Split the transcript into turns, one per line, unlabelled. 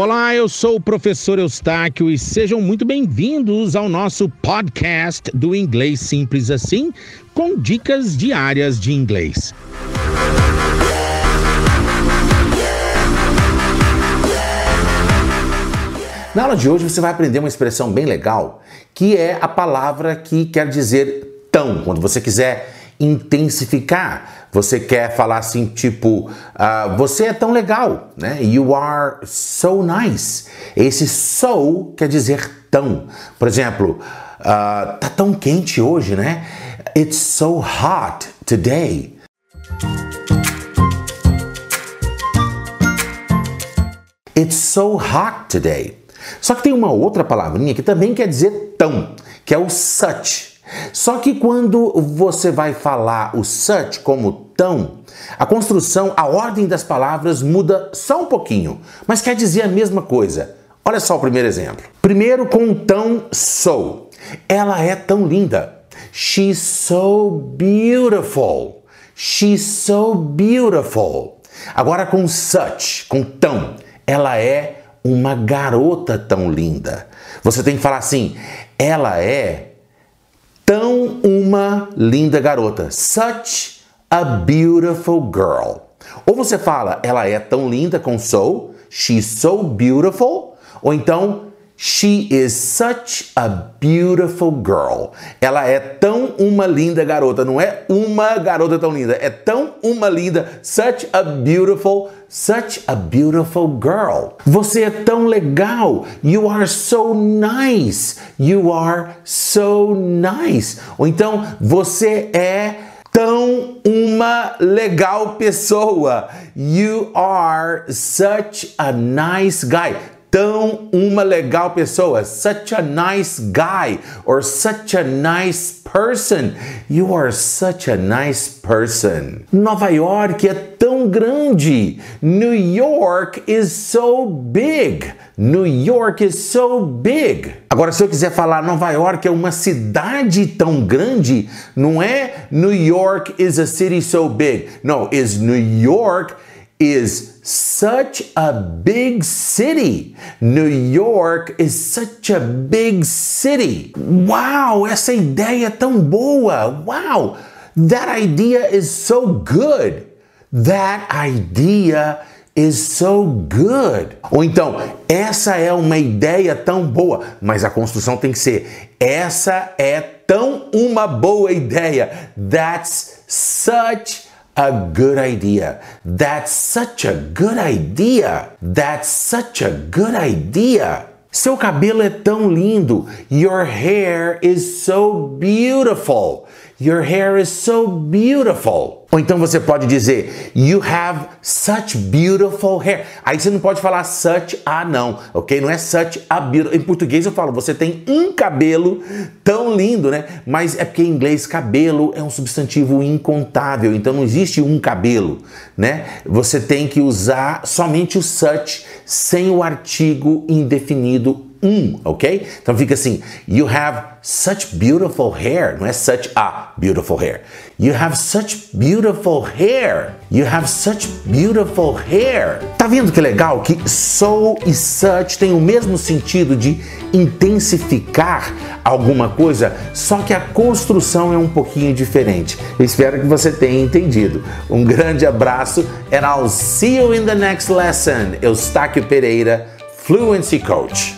Olá, eu sou o professor Eustáquio e sejam muito bem-vindos ao nosso podcast do Inglês Simples Assim, com dicas diárias de inglês.
Na aula de hoje você vai aprender uma expressão bem legal, que é a palavra que quer dizer tão. Quando você quiser intensificar. Você quer falar assim, tipo, uh, você é tão legal, né? You are so nice. Esse so quer dizer tão. Por exemplo, uh, tá tão quente hoje, né? It's so hot today. It's so hot today. Só que tem uma outra palavrinha que também quer dizer tão, que é o such. Só que quando você vai falar o such como tão, a construção, a ordem das palavras muda só um pouquinho, mas quer dizer a mesma coisa. Olha só o primeiro exemplo. Primeiro com tão so. Ela é tão linda. She's so beautiful. She's so beautiful. Agora com such, com tão. Ela é uma garota tão linda. Você tem que falar assim: ela é tão uma linda garota. Such a beautiful girl. Ou você fala, ela é tão linda com so, she's so beautiful, ou então She is such a beautiful girl. Ela é tão uma linda garota, não é uma garota tão linda, é tão uma linda, such a beautiful, such a beautiful girl. Você é tão legal. You are so nice. You are so nice. Ou então, você é tão uma legal pessoa. You are such a nice guy tão uma legal pessoa, such a nice guy or such a nice person. You are such a nice person. Nova York é tão grande. New York is so big. New York is so big. Agora, se eu quiser falar Nova York é uma cidade tão grande, não é New York is a city so big. No, is New York is such a big city. New York is such a big city. Wow, essa ideia é tão boa. Wow, that idea is so good. That idea is so good. Ou então, essa é uma ideia tão boa, mas a construção tem que ser essa é tão uma boa ideia. That's such a good idea. That's such a good idea. That's such a good idea. Seu cabelo é tão lindo. Your hair is so beautiful. Your hair is so beautiful. Ou então você pode dizer You have such beautiful hair. Aí você não pode falar such a não, ok? Não é such a beautiful. Em português eu falo você tem um cabelo tão lindo, né? Mas é porque em inglês cabelo é um substantivo incontável, então não existe um cabelo, né? Você tem que usar somente o such sem o artigo indefinido um, ok? Então fica assim: You have such beautiful hair. Não é such a beautiful hair. You have such beautiful hair. You have such beautiful hair. Tá vendo que legal que so e such têm o mesmo sentido de intensificar alguma coisa, só que a construção é um pouquinho diferente. Espero que você tenha entendido. Um grande abraço and I'll see you in the next lesson. Eustáquio Pereira, Fluency Coach.